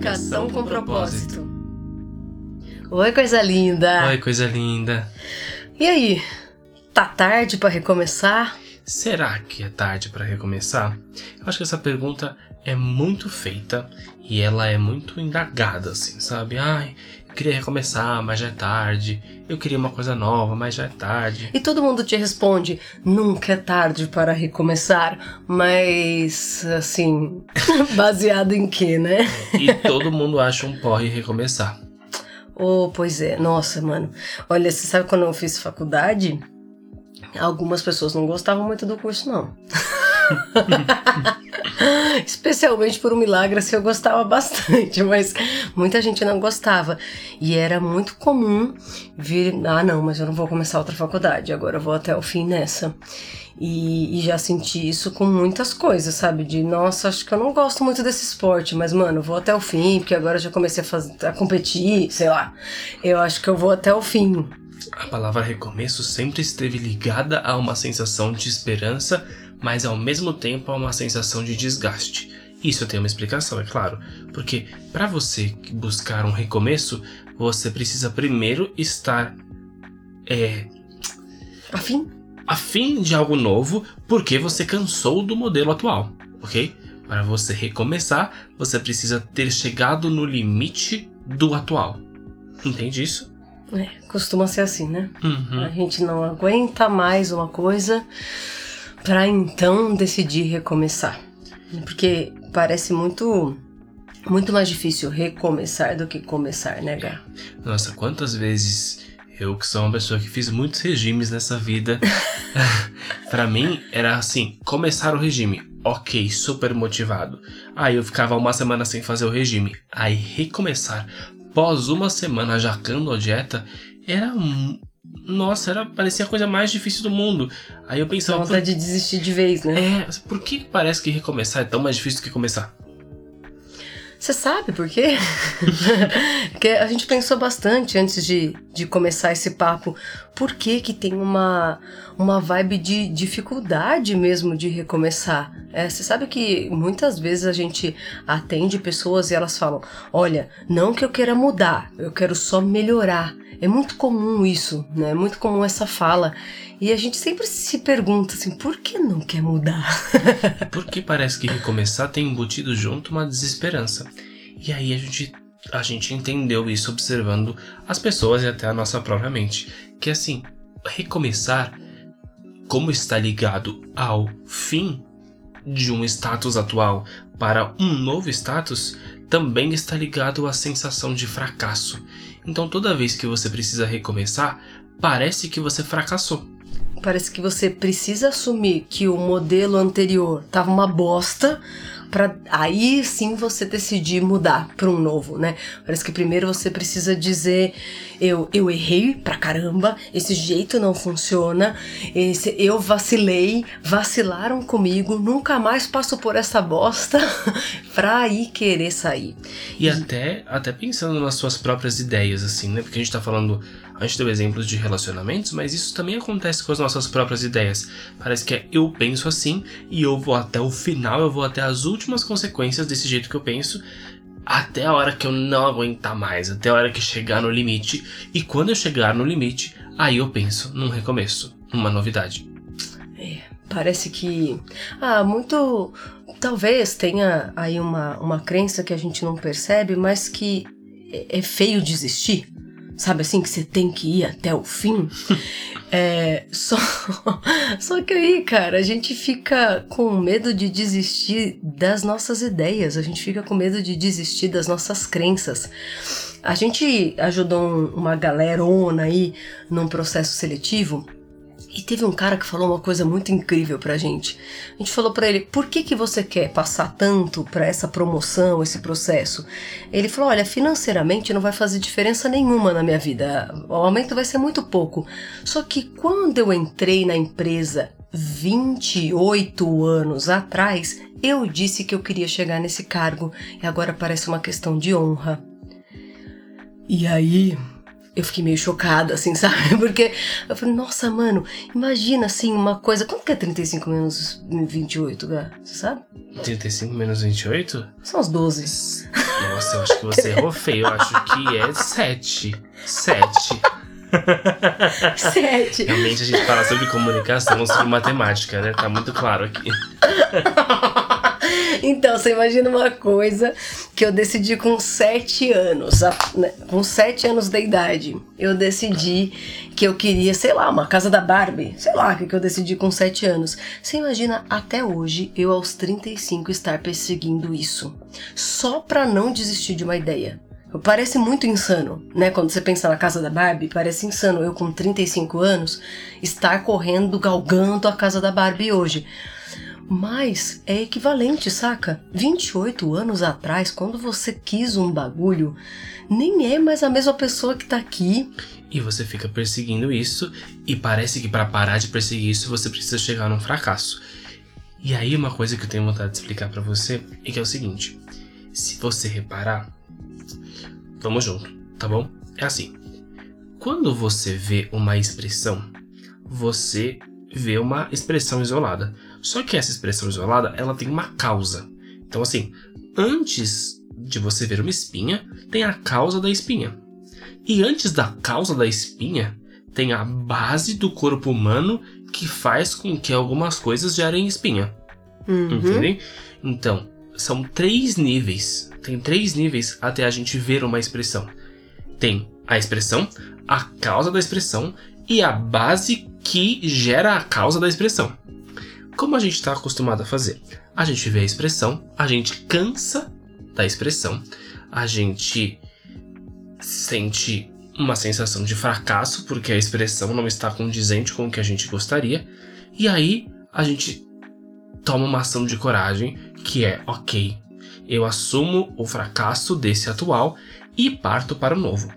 Comunicação com propósito. Oi, coisa linda. Oi, coisa linda. E aí? Tá tarde para recomeçar? Será que é tarde para recomeçar? Eu acho que essa pergunta é muito feita e ela é muito indagada, assim, sabe? Ai, queria recomeçar, mas já é tarde. Eu queria uma coisa nova, mas já é tarde. E todo mundo te responde: nunca é tarde para recomeçar, mas assim, baseado em quê, né? E todo mundo acha um porre recomeçar. Oh, pois é, nossa, mano. Olha, você sabe quando eu fiz faculdade? Algumas pessoas não gostavam muito do curso, não. Especialmente por um milagre, assim, eu gostava bastante, mas muita gente não gostava. E era muito comum vir, ah, não, mas eu não vou começar outra faculdade, agora eu vou até o fim nessa. E, e, já senti isso com muitas coisas, sabe? De nossa, acho que eu não gosto muito desse esporte, mas mano, vou até o fim, porque agora já comecei a, fazer, a competir, sei lá. Eu acho que eu vou até o fim. A palavra recomeço sempre esteve ligada a uma sensação de esperança, mas ao mesmo tempo a uma sensação de desgaste. Isso tem uma explicação, é claro, porque para você buscar um recomeço, você precisa primeiro estar é, afim afim de algo novo porque você cansou do modelo atual, ok? Para você recomeçar, você precisa ter chegado no limite do atual. Entende isso? É, costuma ser assim, né? Uhum. A gente não aguenta mais uma coisa para então decidir recomeçar. Porque parece muito muito mais difícil recomeçar do que começar, né, Gá? Nossa, quantas vezes eu que sou uma pessoa que fiz muitos regimes nessa vida, para mim era assim, começar o regime, ok, super motivado. Aí eu ficava uma semana sem fazer o regime, aí recomeçar pós uma semana jacando a dieta era nossa, era, parecia a coisa mais difícil do mundo. Aí eu pensava. Vontade por... de desistir de vez, né? É, por que parece que recomeçar é tão mais difícil do que começar? Você sabe por quê? Porque a gente pensou bastante antes de, de começar esse papo. Por que que tem uma, uma vibe de dificuldade mesmo de recomeçar? É, você sabe que muitas vezes a gente atende pessoas e elas falam: Olha, não que eu queira mudar, eu quero só melhorar. É muito comum isso, né? É muito comum essa fala. E a gente sempre se pergunta assim, por que não quer mudar? Porque parece que recomeçar tem embutido junto uma desesperança. E aí a gente, a gente entendeu isso observando as pessoas e até a nossa própria mente. Que assim, recomeçar, como está ligado ao fim de um status atual para um novo status, também está ligado à sensação de fracasso. Então toda vez que você precisa recomeçar, parece que você fracassou. Parece que você precisa assumir que o modelo anterior tava uma bosta para aí sim você decidir mudar para um novo, né? Parece que primeiro você precisa dizer eu, eu errei pra caramba, esse jeito não funciona, esse, eu vacilei, vacilaram comigo, nunca mais passo por essa bosta pra aí querer sair. E, e até, até pensando nas suas próprias ideias, assim, né? Porque a gente tá falando a gente deu exemplos de relacionamentos, mas isso também acontece com as nossas próprias ideias. Parece que é eu penso assim e eu vou até o final, eu vou até as últimas consequências desse jeito que eu penso, até a hora que eu não aguentar mais, até a hora que chegar no limite. E quando eu chegar no limite, aí eu penso num recomeço, numa novidade. É, parece que. Ah, muito. Talvez tenha aí uma, uma crença que a gente não percebe, mas que é, é feio desistir sabe assim, que você tem que ir até o fim. É, só, só que aí, cara, a gente fica com medo de desistir das nossas ideias, a gente fica com medo de desistir das nossas crenças. A gente ajudou uma galerona aí num processo seletivo e teve um cara que falou uma coisa muito incrível pra gente. A gente falou para ele: "Por que que você quer passar tanto para essa promoção, esse processo?" Ele falou: "Olha, financeiramente não vai fazer diferença nenhuma na minha vida. O aumento vai ser muito pouco. Só que quando eu entrei na empresa 28 anos atrás, eu disse que eu queria chegar nesse cargo e agora parece uma questão de honra." E aí, eu fiquei meio chocada, assim, sabe? Porque eu falei, nossa, mano, imagina assim uma coisa. Quanto que é 35 menos 28, Gá? Você sabe? 35 menos 28? São os 12. Nossa, eu acho que você errou feio. Eu acho que é sete. Sete. Sete. Realmente a gente fala sobre comunicação, sobre matemática, né? Tá muito claro aqui. Então, você imagina uma coisa que eu decidi com sete anos, né, com sete anos de idade. Eu decidi que eu queria, sei lá, uma casa da Barbie. Sei lá que eu decidi com sete anos. Você imagina até hoje, eu aos 35 estar perseguindo isso. Só pra não desistir de uma ideia. Parece muito insano, né? Quando você pensa na casa da Barbie, parece insano eu com 35 anos estar correndo, galgando a casa da Barbie hoje. Mas é equivalente, saca? 28 anos atrás, quando você quis um bagulho, nem é mais a mesma pessoa que tá aqui. E você fica perseguindo isso, e parece que para parar de perseguir isso você precisa chegar num fracasso. E aí, uma coisa que eu tenho vontade de explicar pra você é que é o seguinte: se você reparar, vamos junto, tá bom? É assim: quando você vê uma expressão, você vê uma expressão isolada. Só que essa expressão isolada, ela tem uma causa. Então, assim, antes de você ver uma espinha, tem a causa da espinha. E antes da causa da espinha, tem a base do corpo humano que faz com que algumas coisas gerem espinha. Uhum. Entendem? Então, são três níveis. Tem três níveis até a gente ver uma expressão. Tem a expressão, a causa da expressão e a base que gera a causa da expressão. Como a gente está acostumado a fazer? A gente vê a expressão, a gente cansa da expressão, a gente sente uma sensação de fracasso porque a expressão não está condizente com o que a gente gostaria, e aí a gente toma uma ação de coragem que é ok, eu assumo o fracasso desse atual e parto para o novo.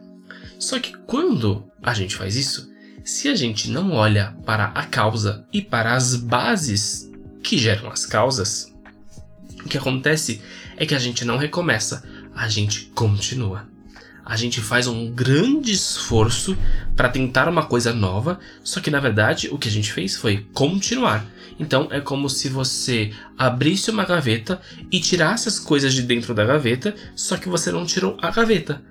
Só que quando a gente faz isso, se a gente não olha para a causa e para as bases que geram as causas, o que acontece é que a gente não recomeça, a gente continua. A gente faz um grande esforço para tentar uma coisa nova, só que na verdade o que a gente fez foi continuar. Então é como se você abrisse uma gaveta e tirasse as coisas de dentro da gaveta, só que você não tirou a gaveta.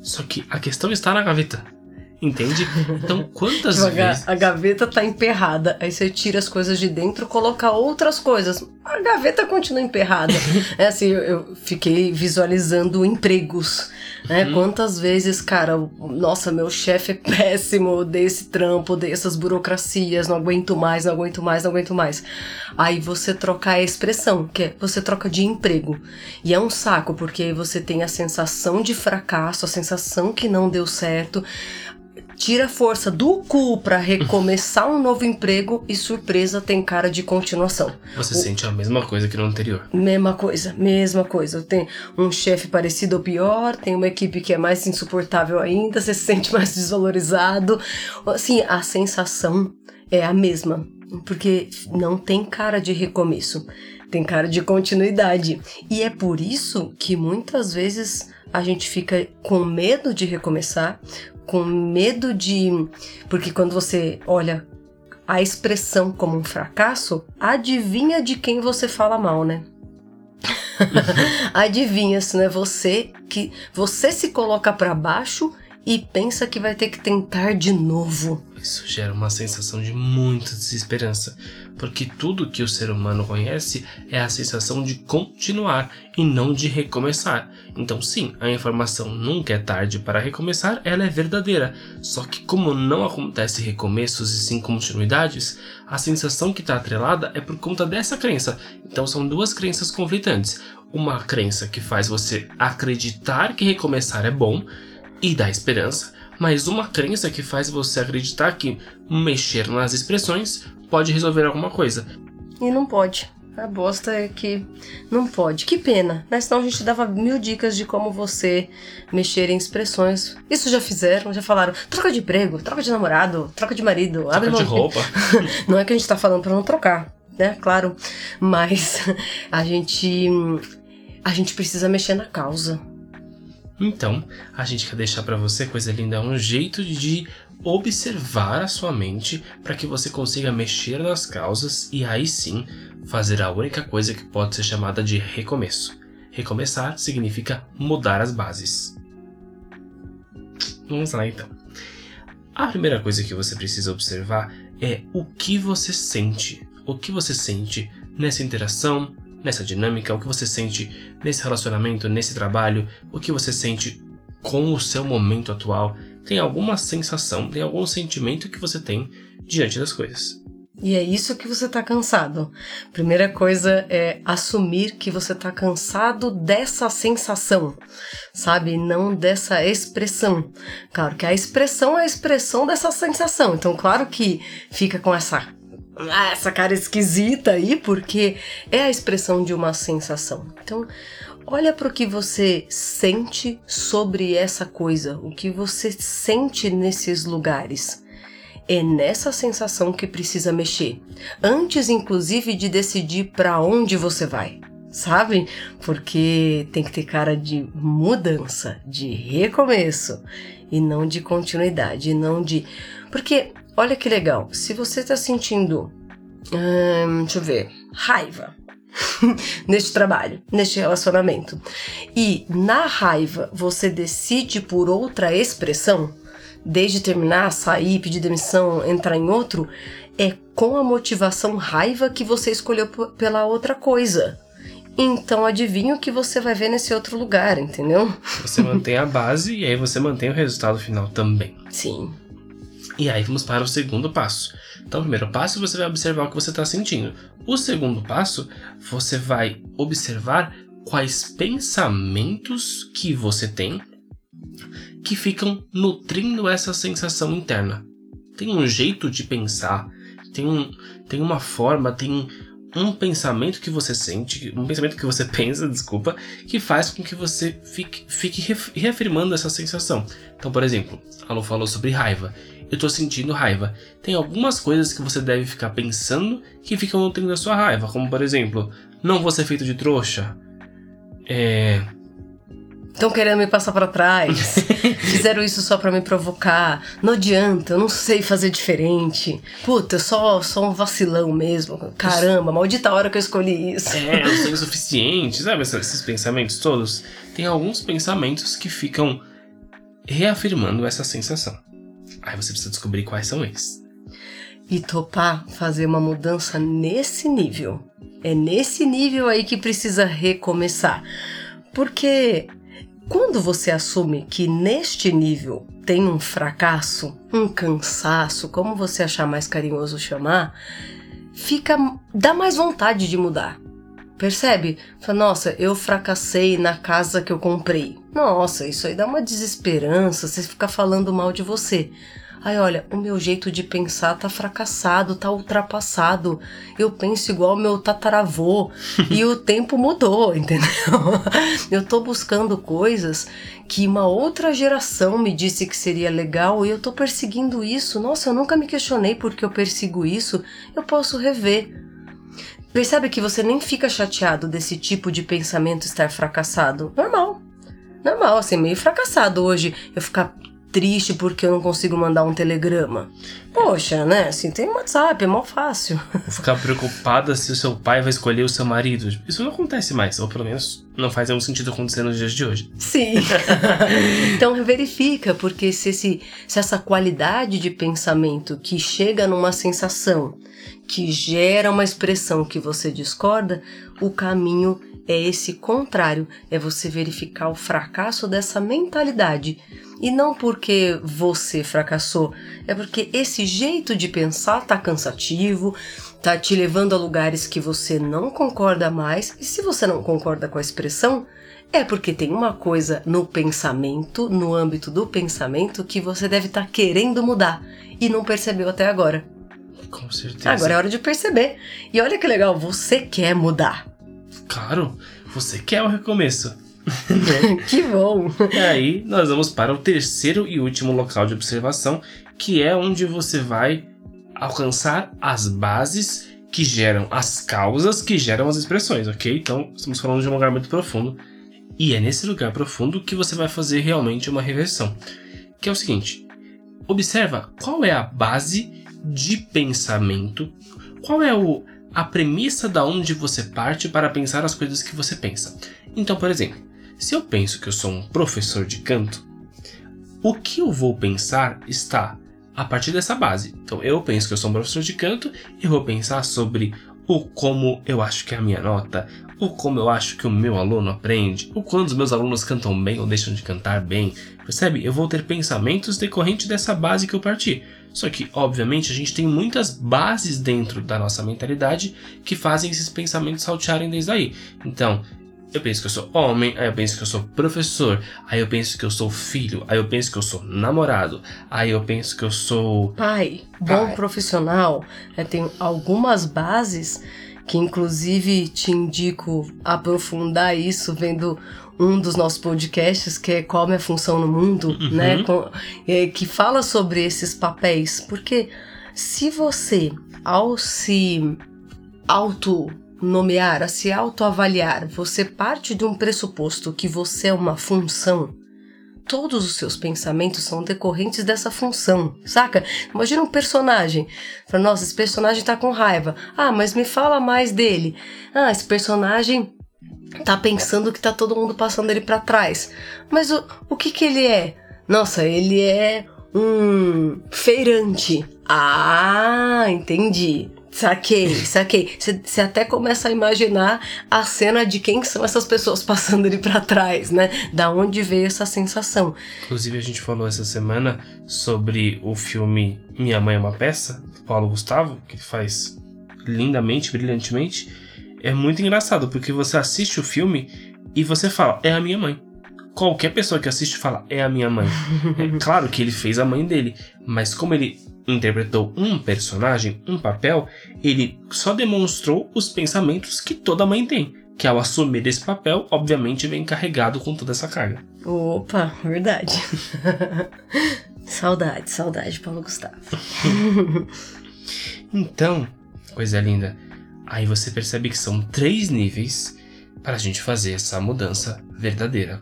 Só que a questão está na gaveta. Entende? Então quantas Tipo, vezes. a gaveta tá emperrada, aí você tira as coisas de dentro, coloca outras coisas. A gaveta continua emperrada. é assim, eu, fiquei visualizando empregos, né? Uhum. Quantas vezes, cara, nossa, meu chefe é péssimo, odeio esse trampo, odeio essas burocracias, não aguento mais, não aguento mais, não aguento mais. Aí você troca a expressão, que é você troca de emprego. E é um saco, porque aí você tem a sensação de fracasso, a sensação que não deu certo tira a força do cu pra recomeçar um novo emprego e surpresa tem cara de continuação. Você sente a mesma coisa que no anterior. Mesma coisa, mesma coisa. Tem um chefe parecido ou pior, tem uma equipe que é mais insuportável ainda, você se sente mais desvalorizado. Assim, a sensação é a mesma, porque não tem cara de recomeço, tem cara de continuidade. E é por isso que muitas vezes a gente fica com medo de recomeçar, com medo de. Porque quando você olha a expressão como um fracasso, adivinha de quem você fala mal, né? adivinha se não é você que você se coloca para baixo e pensa que vai ter que tentar de novo. Isso gera uma sensação de muita desesperança, porque tudo que o ser humano conhece é a sensação de continuar e não de recomeçar. Então, sim, a informação nunca é tarde para recomeçar, ela é verdadeira. Só que, como não acontece recomeços e sim continuidades, a sensação que está atrelada é por conta dessa crença. Então, são duas crenças conflitantes. Uma crença que faz você acreditar que recomeçar é bom e dá esperança, mas uma crença que faz você acreditar que mexer nas expressões pode resolver alguma coisa. E não pode. A bosta é que não pode. Que pena, né? Senão a gente dava mil dicas de como você mexer em expressões. Isso já fizeram, já falaram. Troca de emprego, troca de namorado, troca de marido, abre Troca de mão roupa. Não é que a gente tá falando pra não trocar, né? Claro. Mas a gente. A gente precisa mexer na causa. Então, a gente quer deixar pra você, coisa linda, um jeito de observar a sua mente para que você consiga mexer nas causas e aí sim fazer a única coisa que pode ser chamada de recomeço. Recomeçar significa mudar as bases. Vamos lá então. A primeira coisa que você precisa observar é o que você sente. O que você sente nessa interação, nessa dinâmica, o que você sente nesse relacionamento, nesse trabalho, o que você sente com o seu momento atual. Tem alguma sensação, tem algum sentimento que você tem diante das coisas. E é isso que você tá cansado. Primeira coisa é assumir que você tá cansado dessa sensação, sabe? Não dessa expressão. Claro que a expressão é a expressão dessa sensação. Então, claro que fica com essa essa cara esquisita aí, porque é a expressão de uma sensação. Então, olha para o que você sente sobre essa coisa, o que você sente nesses lugares. É nessa sensação que precisa mexer, antes inclusive de decidir para onde você vai, sabe? Porque tem que ter cara de mudança, de recomeço e não de continuidade, e não de. Porque olha que legal, se você está sentindo, hum, deixa eu ver, raiva, neste trabalho, neste relacionamento. E na raiva você decide por outra expressão, desde terminar, sair, pedir demissão, entrar em outro, é com a motivação raiva que você escolheu pela outra coisa. Então adivinha o que você vai ver nesse outro lugar, entendeu? Você mantém a base e aí você mantém o resultado final também. Sim. E aí vamos para o segundo passo. Então, o primeiro passo você vai observar o que você está sentindo. O segundo passo, você vai observar quais pensamentos que você tem que ficam nutrindo essa sensação interna. Tem um jeito de pensar, tem, um, tem uma forma, tem um pensamento que você sente, um pensamento que você pensa, desculpa, que faz com que você fique, fique reafirmando essa sensação. Então, por exemplo, a Lu falou sobre raiva. Eu tô sentindo raiva. Tem algumas coisas que você deve ficar pensando que ficam nutrindo a sua raiva, como por exemplo, não vou ser feito de trouxa. É, Estão querendo me passar para trás. Fizeram isso só para me provocar. Não adianta, eu não sei fazer diferente. Puta, eu só sou um vacilão mesmo. Caramba, maldita hora que eu escolhi isso. É, eu sou insuficiente. Sabe esses pensamentos todos? Tem alguns pensamentos que ficam reafirmando essa sensação. Aí você precisa descobrir quais são eles. E topar fazer uma mudança nesse nível. É nesse nível aí que precisa recomeçar. Porque quando você assume que neste nível tem um fracasso, um cansaço, como você achar mais carinhoso chamar, fica dá mais vontade de mudar. Percebe? Fala, nossa, eu fracassei na casa que eu comprei. Nossa, isso aí dá uma desesperança, você fica falando mal de você. Ai, olha, o meu jeito de pensar tá fracassado, tá ultrapassado. Eu penso igual meu tataravô e o tempo mudou, entendeu? eu tô buscando coisas que uma outra geração me disse que seria legal e eu tô perseguindo isso. Nossa, eu nunca me questionei porque eu persigo isso. Eu posso rever. Percebe que você nem fica chateado desse tipo de pensamento estar fracassado? Normal. Normal, assim, meio fracassado hoje eu ficar triste porque eu não consigo mandar um telegrama. Poxa, né? Assim, tem WhatsApp, é mó fácil. Ficar preocupada se o seu pai vai escolher o seu marido. Isso não acontece mais, ou pelo menos não faz nenhum sentido acontecer nos dias de hoje. Sim. então verifica, porque se, esse, se essa qualidade de pensamento que chega numa sensação, que gera uma expressão que você discorda, o caminho é esse contrário, é você verificar o fracasso dessa mentalidade e não porque você fracassou, é porque esse jeito de pensar tá cansativo, tá te levando a lugares que você não concorda mais. E se você não concorda com a expressão, é porque tem uma coisa no pensamento, no âmbito do pensamento, que você deve estar tá querendo mudar e não percebeu até agora. Com certeza. Agora é hora de perceber. E olha que legal, você quer mudar. Claro, você quer o recomeço. que bom! E aí, nós vamos para o terceiro e último local de observação, que é onde você vai alcançar as bases que geram as causas que geram as expressões, ok? Então, estamos falando de um lugar muito profundo. E é nesse lugar profundo que você vai fazer realmente uma reversão. Que é o seguinte: observa qual é a base de pensamento, qual é o, a premissa da onde você parte para pensar as coisas que você pensa. Então, por exemplo, se eu penso que eu sou um professor de canto, o que eu vou pensar está a partir dessa base. Então, eu penso que eu sou um professor de canto e vou pensar sobre o como eu acho que é a minha nota, o como eu acho que o meu aluno aprende, o quando os meus alunos cantam bem ou deixam de cantar bem. Percebe? Eu vou ter pensamentos decorrentes dessa base que eu parti. Só que, obviamente, a gente tem muitas bases dentro da nossa mentalidade que fazem esses pensamentos saltearem desde aí. Então, eu penso que eu sou homem, aí eu penso que eu sou professor, aí eu penso que eu sou filho, aí eu penso que eu sou namorado, aí eu penso que eu sou. Pai, bom Pai. profissional, é, tem algumas bases que, inclusive, te indico aprofundar isso vendo um dos nossos podcasts, que é Qual a Minha Função no Mundo, Uhum. né? com- é, que fala sobre esses papéis. Porque se você, ao se auto-nomear, a se autoavaliar, você parte de um pressuposto que você é uma função, todos os seus pensamentos são decorrentes dessa função, saca? Imagina um personagem. Fala, nossa, esse personagem tá com raiva. Ah, mas me fala mais dele. Ah, esse personagem tá pensando que tá todo mundo passando ele pra trás. Mas o, o que que ele é? Nossa, ele é um feirante. Ah, entendi. Saquei, saquei. Você até começa a imaginar a cena de quem são essas pessoas passando ele pra trás, né? Da onde veio essa sensação. Inclusive, a gente falou essa semana sobre o filme Minha Mãe é uma Peça, do Paulo Gustavo, que faz lindamente, brilhantemente. É muito engraçado, porque você assiste o filme e você fala, é a minha mãe. Qualquer pessoa que assiste fala, é a minha mãe. É claro que ele fez a mãe dele, mas como ele interpretou um personagem, um papel, ele só demonstrou os pensamentos que toda mãe tem. Que ao assumir esse papel, obviamente vem carregado com toda essa carga. Opa, verdade. saudade, saudade, Paulo Gustavo. Então, coisa linda, aí você percebe que são três níveis para a gente fazer essa mudança verdadeira.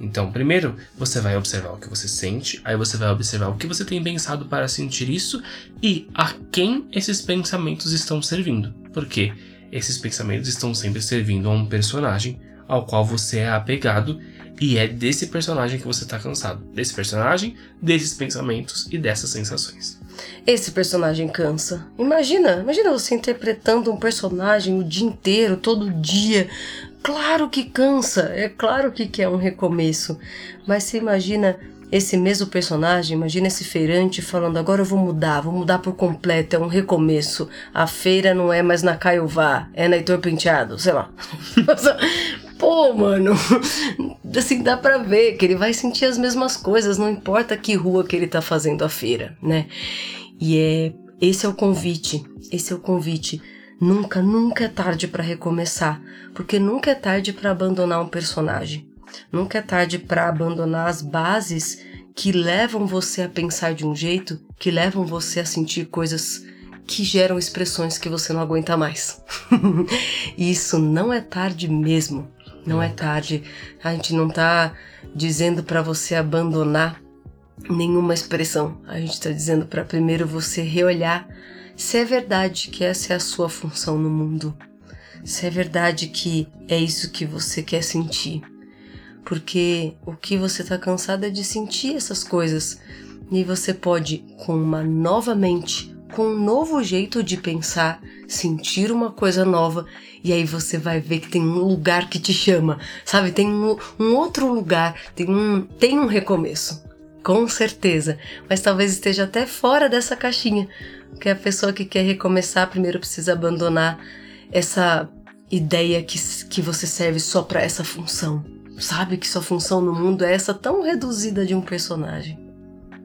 Então, primeiro, você vai observar o que você sente, aí você vai observar o que você tem pensado para sentir isso e a quem esses pensamentos estão servindo. Porque esses pensamentos estão sempre servindo a um personagem ao qual você é apegado e é desse personagem que você está cansado. Desse personagem, desses pensamentos e dessas sensações. Esse personagem cansa. Imagina, imagina você interpretando um personagem o dia inteiro, todo dia. Claro que cansa, é claro que quer um recomeço. Mas você imagina esse mesmo personagem, imagina esse feirante falando: agora eu vou mudar, vou mudar por completo, é um recomeço. A feira não é mais na Caiová, é na Heitor Penteado, sei lá. Pô, mano, assim dá pra ver que ele vai sentir as mesmas coisas, não importa que rua que ele tá fazendo a feira, né? E é esse é o convite, esse é o convite. Nunca, nunca é tarde pra recomeçar, porque nunca é tarde pra abandonar um personagem. Nunca é tarde pra abandonar as bases que levam você a pensar de um jeito, que levam você a sentir coisas que geram expressões que você não aguenta mais. Isso não é tarde mesmo. Não é tarde. A gente não tá dizendo pra você abandonar nenhuma expressão. A gente tá dizendo pra primeiro você reolhar se é verdade que essa é a sua função no mundo. Se é verdade que é isso que você quer sentir. Porque o que você tá cansado é de sentir essas coisas. E você pode, com uma nova mente, com um novo jeito de pensar, sentir uma coisa nova, e aí você vai ver que tem um lugar que te chama, sabe? Tem um, um outro lugar, tem um, tem um recomeço, com certeza, mas talvez esteja até fora dessa caixinha, porque a pessoa que quer recomeçar primeiro precisa abandonar essa ideia que, que você serve só para essa função, sabe? Que sua função no mundo é essa tão reduzida de um personagem.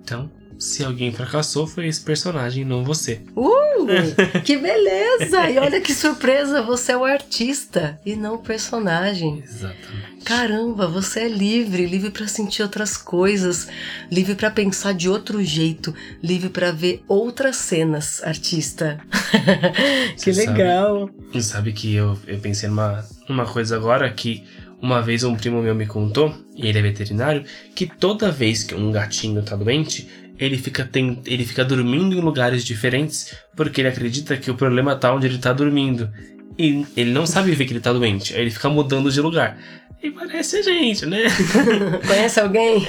Então, se alguém fracassou, foi esse personagem, não você. Uh, que beleza! E olha que surpresa, você é o artista e não o personagem. Exatamente. Caramba, você é livre, livre para sentir outras coisas, livre para pensar de outro jeito, livre para ver outras cenas, artista. que Você sabe- legal. E sabe que eu, eu pensei numa, numa coisa agora que uma vez um primo meu me contou, e ele é veterinário, que toda vez que um gatinho tá doente, ele fica, tem, ele fica dormindo em lugares diferentes porque ele acredita que o problema tá onde ele tá dormindo. E ele não sabe ver que ele tá doente. Aí ele fica mudando de lugar. E parece a gente, né? Conhece alguém?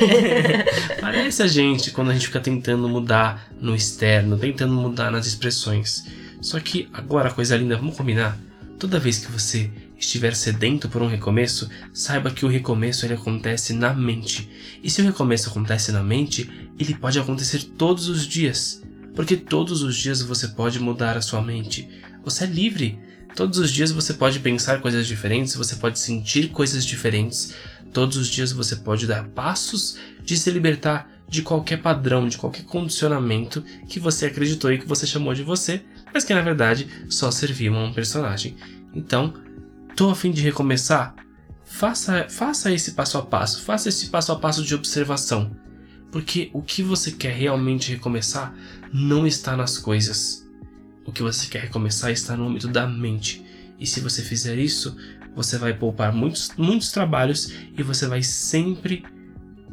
parece a gente quando a gente fica tentando mudar no externo, tentando mudar nas expressões. Só que agora, coisa linda, vamos combinar? Toda vez que você estiver sedento por um recomeço, saiba que o recomeço ele acontece na mente. E se o recomeço acontece na mente, ele pode acontecer todos os dias. Porque todos os dias você pode mudar a sua mente. Você é livre. Todos os dias você pode pensar coisas diferentes, você pode sentir coisas diferentes. Todos os dias você pode dar passos de se libertar de qualquer padrão, de qualquer condicionamento que você acreditou e que você chamou de você, mas que na verdade só serviam a um personagem. Então, tô a fim de recomeçar? Faça, faça esse passo a passo, faça esse passo a passo de observação. Porque o que você quer realmente recomeçar não está nas coisas. O que você quer recomeçar está no âmbito da mente. E se você fizer isso, você vai poupar muitos, muitos trabalhos e você vai sempre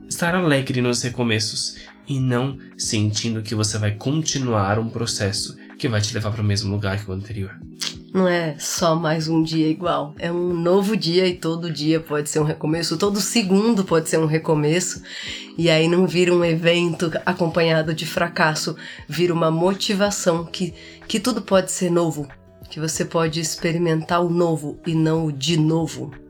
estar alegre nos recomeços e não sentindo que você vai continuar um processo que vai te levar para o mesmo lugar que o anterior. Não é só mais um dia igual, é um novo dia e todo dia pode ser um recomeço, todo segundo pode ser um recomeço. E aí não vira um evento acompanhado de fracasso, vira uma motivação que, que tudo pode ser novo, que você pode experimentar o novo e não o de novo.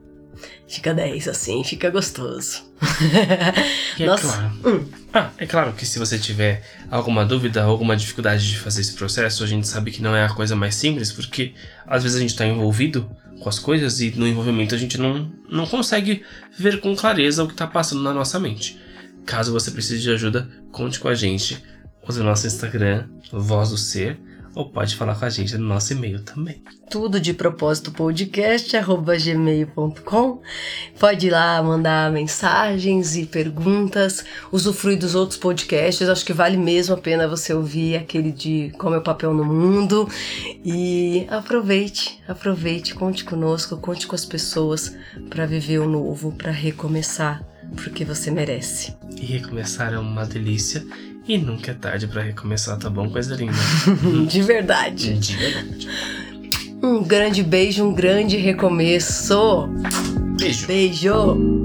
Fica 10 assim, fica gostoso. É Nossa. claro. Hum. Ah, é claro que se você tiver alguma dúvida, alguma dificuldade de fazer esse processo, a gente sabe que não é a coisa mais simples, porque às vezes a gente está envolvido com as coisas e no envolvimento a gente não, não consegue ver com clareza o que está passando na nossa mente. Caso você precise de ajuda, conte com a gente. Use o nosso Instagram, Voz do Ser ou pode falar com a gente no nosso e-mail também. Tudo de propósito podcast gmail.com. Pode ir lá mandar mensagens e perguntas, usufruir dos outros podcasts. Acho que vale mesmo a pena você ouvir aquele de Como é o Papel no Mundo. E aproveite, aproveite, conte conosco, conte com as pessoas para viver o novo, para recomeçar, porque você merece. E recomeçar é uma delícia e nunca é tarde para recomeçar, tá bom? Coisa linda. De verdade. De verdade. Um grande beijo, um grande recomeço. Beijo. Beijo.